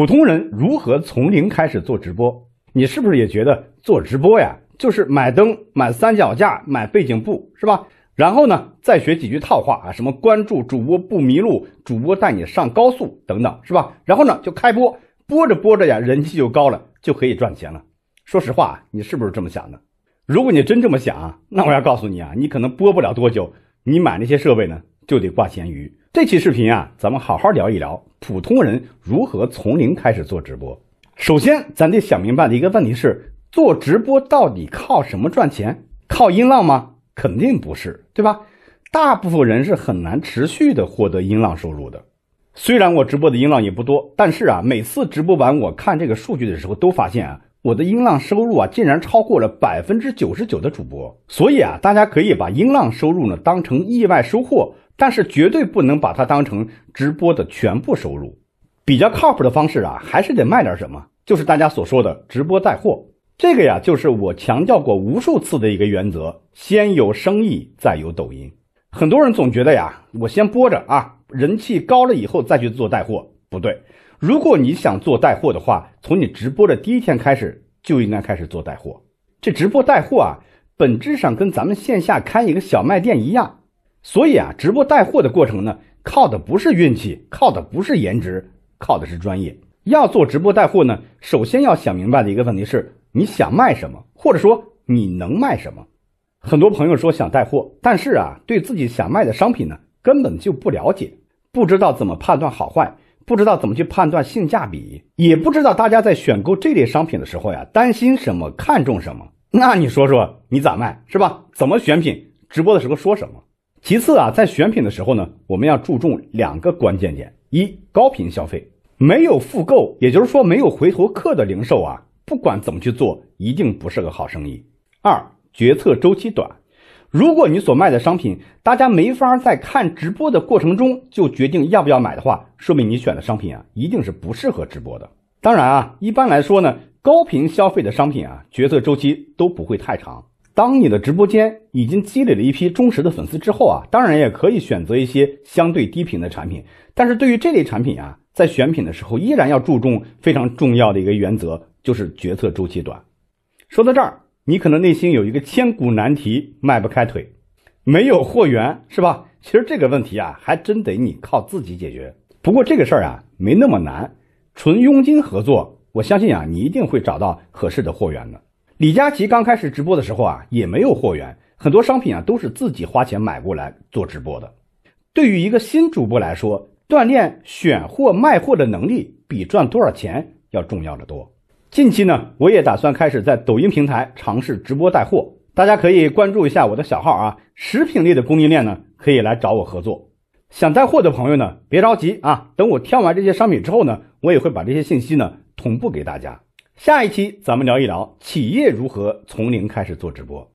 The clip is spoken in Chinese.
普通人如何从零开始做直播？你是不是也觉得做直播呀，就是买灯、买三脚架、买背景布，是吧？然后呢，再学几句套话啊，什么关注主播不迷路，主播带你上高速等等，是吧？然后呢，就开播，播着播着呀，人气就高了，就可以赚钱了。说实话，你是不是这么想的？如果你真这么想啊，那我要告诉你啊，你可能播不了多久，你买那些设备呢，就得挂咸鱼。这期视频啊，咱们好好聊一聊普通人如何从零开始做直播。首先，咱得想明白的一个问题是，做直播到底靠什么赚钱？靠音浪吗？肯定不是，对吧？大部分人是很难持续的获得音浪收入的。虽然我直播的音浪也不多，但是啊，每次直播完我看这个数据的时候，都发现啊。我的音浪收入啊，竟然超过了百分之九十九的主播，所以啊，大家可以把音浪收入呢当成意外收获，但是绝对不能把它当成直播的全部收入。比较靠谱的方式啊，还是得卖点什么，就是大家所说的直播带货。这个呀，就是我强调过无数次的一个原则：先有生意，再有抖音。很多人总觉得呀，我先播着啊，人气高了以后再去做带货，不对。如果你想做带货的话，从你直播的第一天开始就应该开始做带货。这直播带货啊，本质上跟咱们线下开一个小卖店一样。所以啊，直播带货的过程呢，靠的不是运气，靠的不是颜值，靠的是专业。要做直播带货呢，首先要想明白的一个问题是：你想卖什么，或者说你能卖什么？很多朋友说想带货，但是啊，对自己想卖的商品呢，根本就不了解，不知道怎么判断好坏。不知道怎么去判断性价比，也不知道大家在选购这类商品的时候呀，担心什么，看重什么？那你说说你咋卖是吧？怎么选品？直播的时候说什么？其次啊，在选品的时候呢，我们要注重两个关键点：一高频消费，没有复购，也就是说没有回头客的零售啊，不管怎么去做，一定不是个好生意。二决策周期短。如果你所卖的商品，大家没法在看直播的过程中就决定要不要买的话，说明你选的商品啊，一定是不适合直播的。当然啊，一般来说呢，高频消费的商品啊，决策周期都不会太长。当你的直播间已经积累了一批忠实的粉丝之后啊，当然也可以选择一些相对低频的产品。但是对于这类产品啊，在选品的时候，依然要注重非常重要的一个原则，就是决策周期短。说到这儿。你可能内心有一个千古难题，迈不开腿，没有货源是吧？其实这个问题啊，还真得你靠自己解决。不过这个事儿啊，没那么难，纯佣金合作，我相信啊，你一定会找到合适的货源的。李佳琦刚开始直播的时候啊，也没有货源，很多商品啊都是自己花钱买过来做直播的。对于一个新主播来说，锻炼选货卖货的能力，比赚多少钱要重要的多。近期呢，我也打算开始在抖音平台尝试直播带货，大家可以关注一下我的小号啊。食品类的供应链呢，可以来找我合作。想带货的朋友呢，别着急啊，等我挑完这些商品之后呢，我也会把这些信息呢同步给大家。下一期咱们聊一聊企业如何从零开始做直播。